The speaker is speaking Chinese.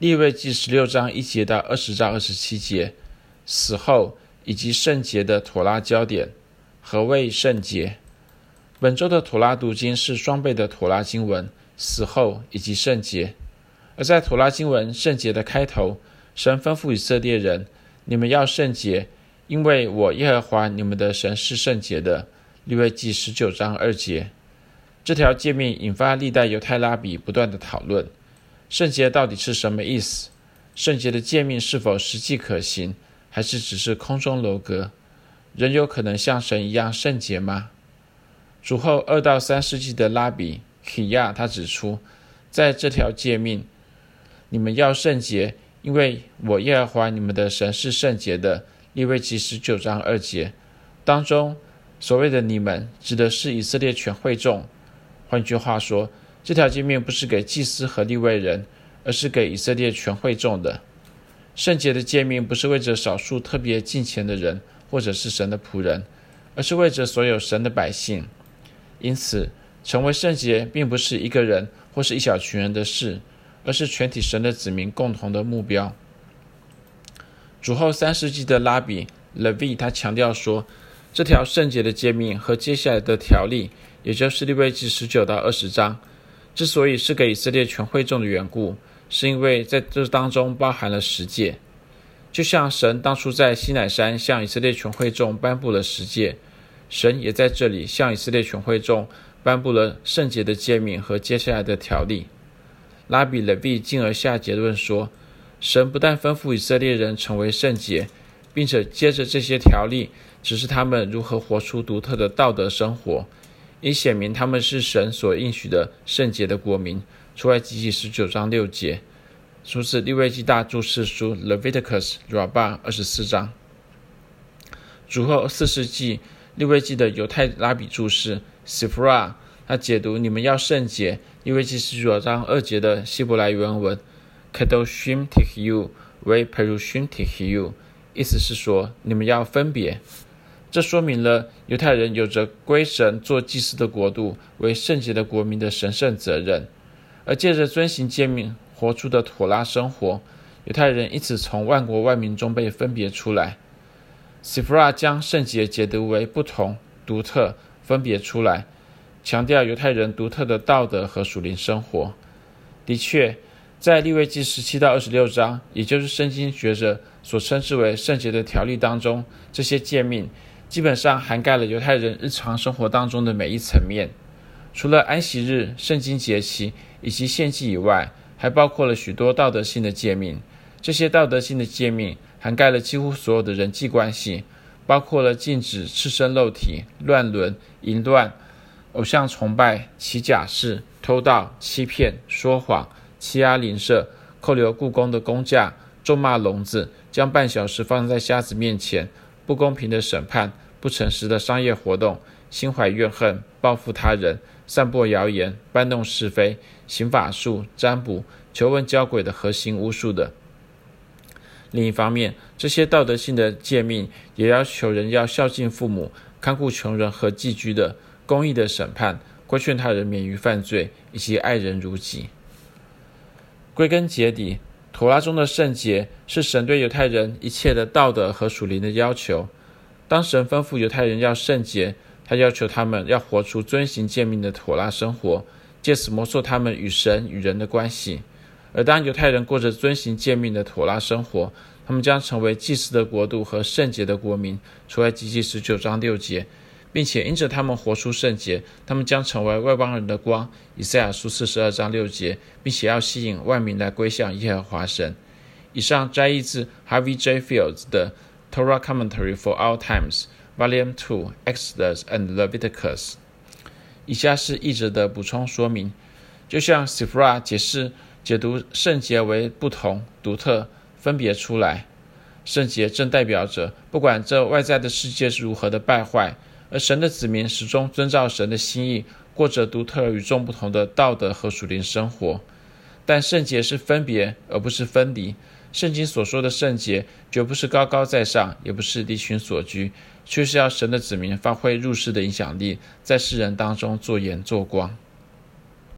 利未记十六章一节到二十章二十七节，死后以及圣洁的妥拉焦点。何谓圣洁？本周的妥拉读经是双倍的妥拉经文，死后以及圣洁。而在妥拉经文圣洁的开头，神吩咐以色列人：“你们要圣洁，因为我耶和华你们的神是圣洁的。”利未记十九章二节。这条诫命引发历代犹太拉比不断的讨论：圣洁到底是什么意思？圣洁的诫命是否实际可行，还是只是空中楼阁？人有可能像神一样圣洁吗？主后二到三世纪的拉比希亚他指出，在这条诫命，你们要圣洁，因为我耶和华你们的神是圣洁的。利未记十九章二节当中，所谓的你们指的是以色列全会众。换句话说，这条诫命不是给祭司和立位人，而是给以色列全会众的。圣洁的诫命不是为着少数特别敬虔的人。或者是神的仆人，而是为着所有神的百姓。因此，成为圣洁并不是一个人或是一小群人的事，而是全体神的子民共同的目标。主后三世纪的拉比 Levi 他强调说，这条圣洁的诫命和接下来的条例，也就是利未记十九到二十章，之所以是给以色列全会众的缘故，是因为在这当中包含了十诫。就像神当初在西乃山向以色列全会众颁布了十诫，神也在这里向以色列全会众颁布了圣洁的诫命和接下来的条例。拉比勒比进而下结论说，神不但吩咐以色列人成为圣洁，并且接着这些条例指示他们如何活出独特的道德生活，以显明他们是神所应许的圣洁的国民。出埃及记十九章六节。出自利未记大注释书 Leviticus Rabbah 二十四章。主后四世纪利未记的犹太拉比注释 Sifra，他解读你们要圣洁，利未记十九章二节的希伯来原文 Kedoshim Tihiyu 为 Perushim Tihiyu，意思是说你们要分别。这说明了犹太人有着归神做祭司的国度为圣洁的国民的神圣责任，而借着遵行诫命。活出的妥拉生活，犹太人因此从万国万民中被分别出来。Sifra 将圣洁解读为不同、独特、分别出来，强调犹太人独特的道德和属灵生活。的确，在立位记十七到二十六章，也就是圣经学者所称之为圣洁的条例当中，这些诫命基本上涵盖了犹太人日常生活当中的每一层面。除了安息日、圣经节期以及献祭以外，还包括了许多道德性的诫命，这些道德性的诫命涵盖了几乎所有的人际关系，包括了禁止赤身露体、乱伦、淫乱、偶像崇拜、起假誓、偷盗、欺骗、说谎、欺压邻舍、扣留雇工的工价、咒骂聋子、将半小时放在瞎子面前、不公平的审判、不诚实的商业活动、心怀怨恨、报复他人。散播谣言、搬弄是非、行法术、占卜、求问交鬼的核心巫术的。另一方面，这些道德性的诫命也要求人要孝敬父母、看顾穷人和寄居的、公义的审判、规劝他人免于犯罪，以及爱人如己。归根结底，妥拉中的圣洁是神对犹太人一切的道德和属灵的要求。当神吩咐犹太人要圣洁，他要求他们要活出遵行诫命的妥拉生活，借此摩挲他们与神与人的关系。而当犹太人过着遵行诫命的妥拉生活，他们将成为祭司的国度和圣洁的国民。出埃及记十九章六节，并且因着他们活出圣洁，他们将成为外邦人的光。以赛亚书四十二章六节，并且要吸引万民来归向耶和华神。以上摘译自 Harvey J. Fields 的 Torah Commentary for Our Times。Volume Two, Exodus and Leviticus。以下是译者的补充说明：就像 Sifra 解释解读圣洁为不同、独特、分别出来，圣洁正代表着不管这外在的世界是如何的败坏，而神的子民始终遵照神的心意，过着独特与众不同的道德和属灵生活。但圣洁是分别，而不是分离。圣经所说的圣洁，绝不是高高在上，也不是离群所居，却是要神的子民发挥入世的影响力，在世人当中做盐做光。